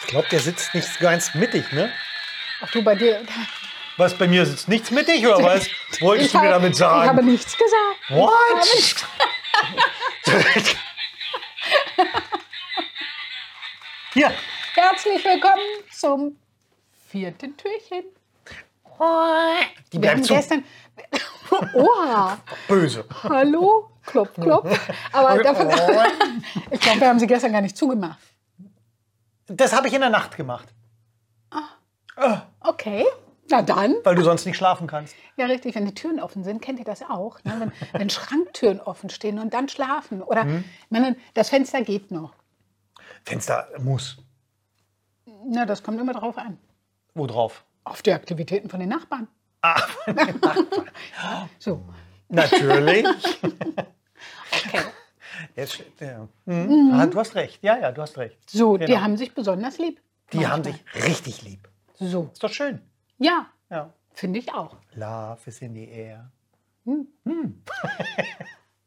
Ich glaube, der sitzt nicht ganz mittig, ne? Ach du, bei dir. Was, bei mir sitzt nichts mittig oder was? Wolltest du mir damit sagen? Ich habe nichts gesagt. What? Hier. Herzlich willkommen zum vierten Türchen. Die Wir bleibt haben zu. gestern. Oha! Böse. Hallo? Klopf, klopf. Aber davon, ich glaube, wir haben sie gestern gar nicht zugemacht. Das habe ich in der Nacht gemacht, Okay. Na dann. weil du sonst nicht schlafen kannst. Ja, richtig. Wenn die Türen offen sind, kennt ihr das auch? Ne? Wenn, wenn Schranktüren offen stehen und dann schlafen. Oder Mhm. meine, das Fenster geht noch. Fenster muss. Na, das kommt immer drauf an. Wo drauf? Auf die Aktivitäten von den Nachbarn. Ah, So. natürlich. Okay. Jetzt, ja. Mhm. Ah, du hast recht. Ja, ja, du hast recht. So, die Genau. haben sich besonders lieb. Die haben Manchmal. sich richtig lieb. So. Ist doch schön. Ja, Ja. finde ich auch. Love is in the air.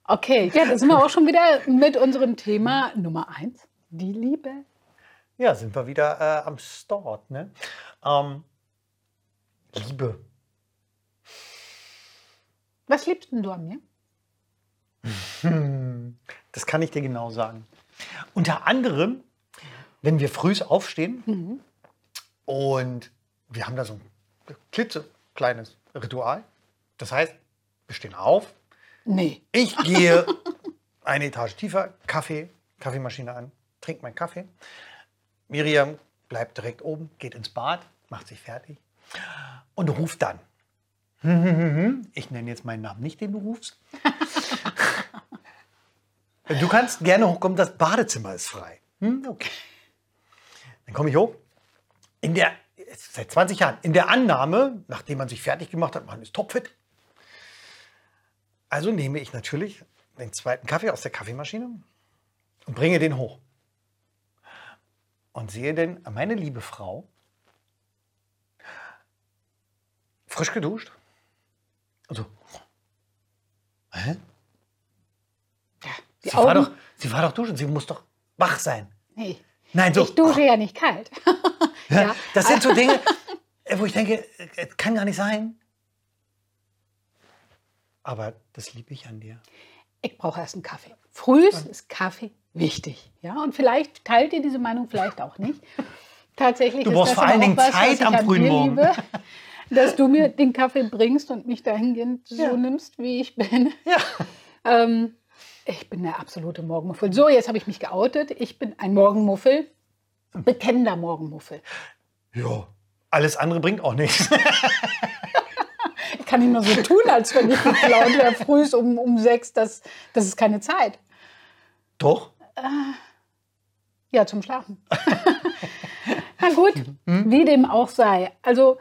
Okay, ja, da sind wir auch schon wieder mit unserem Thema Nummer eins. Die Liebe. Ja, sind wir wieder äh, am Start. Ne? Ähm, Liebe. Was liebst denn du an mir? Das kann ich dir genau sagen. Unter anderem, wenn wir früh aufstehen und wir haben da so ein klitzekleines Ritual. Das heißt, wir stehen auf, Nee. ich gehe eine Etage tiefer, Kaffee, Kaffeemaschine an, trinke meinen Kaffee. Miriam bleibt direkt oben, geht ins Bad, macht sich fertig und ruft dann. Ich nenne jetzt meinen Namen nicht, den du rufst. Du kannst gerne hochkommen, das Badezimmer ist frei. Hm, okay. Dann komme ich hoch. In der, seit 20 Jahren, in der Annahme, nachdem man sich fertig gemacht hat, man ist topfit. Also nehme ich natürlich den zweiten Kaffee aus der Kaffeemaschine und bringe den hoch. Und sehe denn meine liebe Frau frisch geduscht. Und so. Hä? Die Sie war, doch, sie war doch duschen, sie muss doch wach sein. Nee. Nein, so. Ich dusche ja nicht kalt. Ja. Das sind so Dinge, äh, wo ich denke, äh, kann gar nicht sein. Aber das liebe ich an dir. Ich brauche erst einen Kaffee. Frühs ist Kaffee wichtig. Ja, und vielleicht teilt ihr diese Meinung, vielleicht auch nicht. Tatsächlich Du brauchst vor allen Dingen was, Zeit am frühen Morgen. liebe, dass du mir den Kaffee bringst und mich dahingehend so Ja. nimmst, wie ich bin. Ja. Ähm, ich bin der absolute Morgenmuffel. So, jetzt habe ich mich geoutet. Ich bin ein Morgenmuffel. Bekennender Morgenmuffel. Ja. Alles andere bringt auch nichts. Ich kann nicht nur so tun, als wenn ich gut gelaunt wäre, früh um, um sechs. Das, das ist keine Zeit. Doch. Ja, zum Schlafen. Na gut, wie dem auch sei. Also,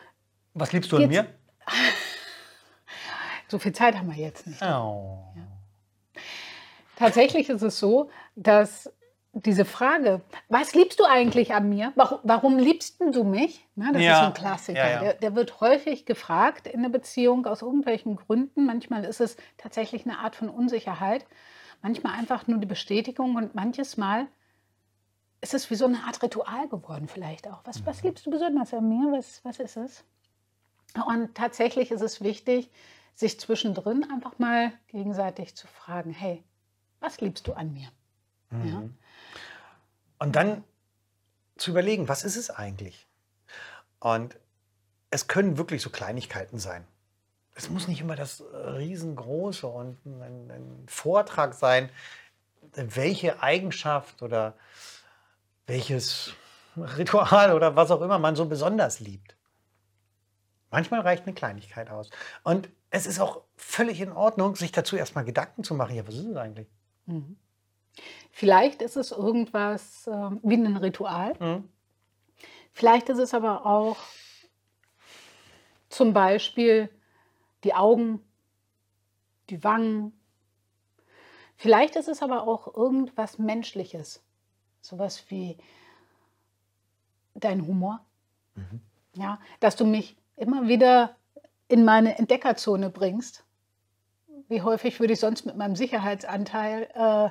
Was liebst du an mir? so viel Zeit haben wir jetzt nicht. Oh. Tatsächlich ist es so, dass diese Frage, was liebst du eigentlich an mir? Warum, warum liebst du mich? Na, das Ja, ist so ein Klassiker. ja, ja. Der, der wird häufig gefragt in der Beziehung aus irgendwelchen Gründen. Manchmal ist es tatsächlich eine Art von Unsicherheit. Manchmal einfach nur die Bestätigung und manches Mal ist es wie so eine Art Ritual geworden vielleicht auch. Was, was liebst du besonders an mir? Was, was ist es? Und tatsächlich ist es wichtig, sich zwischendrin einfach mal gegenseitig zu fragen, hey, was liebst du an mir? Ja? Und dann zu überlegen, was ist es eigentlich? Und es können wirklich so Kleinigkeiten sein. Es muss nicht immer das äh, riesengroße und ein, ein Vortrag sein, welche Eigenschaft oder welches Ritual oder was auch immer man so besonders liebt. Manchmal reicht eine Kleinigkeit aus. Und es ist auch völlig in Ordnung, sich dazu erstmal Gedanken zu machen. Ja, was ist es eigentlich? Vielleicht ist es irgendwas äh, wie ein Ritual. Mhm. Vielleicht ist es aber auch zum Beispiel die Augen, die Wangen. Vielleicht ist es aber auch irgendwas Menschliches. Sowas wie dein Humor. Ja, dass du mich immer wieder in meine Entdeckerzone bringst, wie häufig würde ich sonst mit meinem Sicherheitsanteil äh,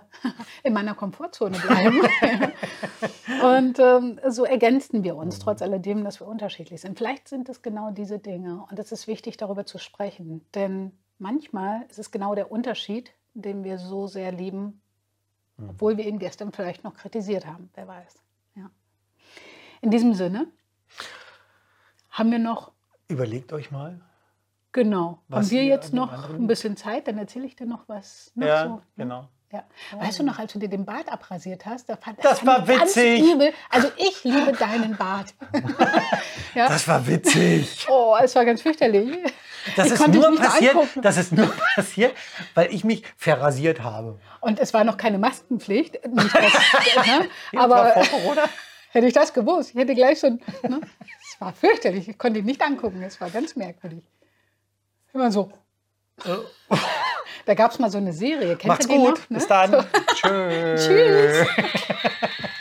in meiner Komfortzone bleiben? und ähm, so ergänzen wir uns, trotz alledem, dass wir unterschiedlich sind. Vielleicht sind es genau diese Dinge. Und es ist wichtig, darüber zu sprechen. Denn manchmal ist es genau der Unterschied, den wir so sehr lieben, obwohl wir ihn gestern vielleicht noch kritisiert haben. Wer weiß. Ja. In diesem Sinne haben wir noch Überlegt euch mal. Genau. Was Haben wir jetzt noch ein bisschen Zeit, dann erzähle ich dir noch was. Noch ja, so, ne? genau. Ja. Weißt du noch, als du dir den Bart abrasiert hast? Da fand, Das fand war witzig. Übel. Also ich liebe deinen Bart. ja. Das war witzig. Oh, es war ganz fürchterlich. Das Ich ist, nur passiert, angucken. das ist nur passiert, weil ich mich verrasiert habe. Und es war noch keine Maskenpflicht. Nicht, dass, ne? Aber das vor hätte ich das gewusst, ich hätte gleich schon. Ne? Es war fürchterlich. Ich konnte ihn nicht angucken. Es war ganz merkwürdig. Immer so. Da gab es mal so eine Serie. Kennt Macht's ihr die gut. noch, ne? Bis dann. Tschüss. Tschüss.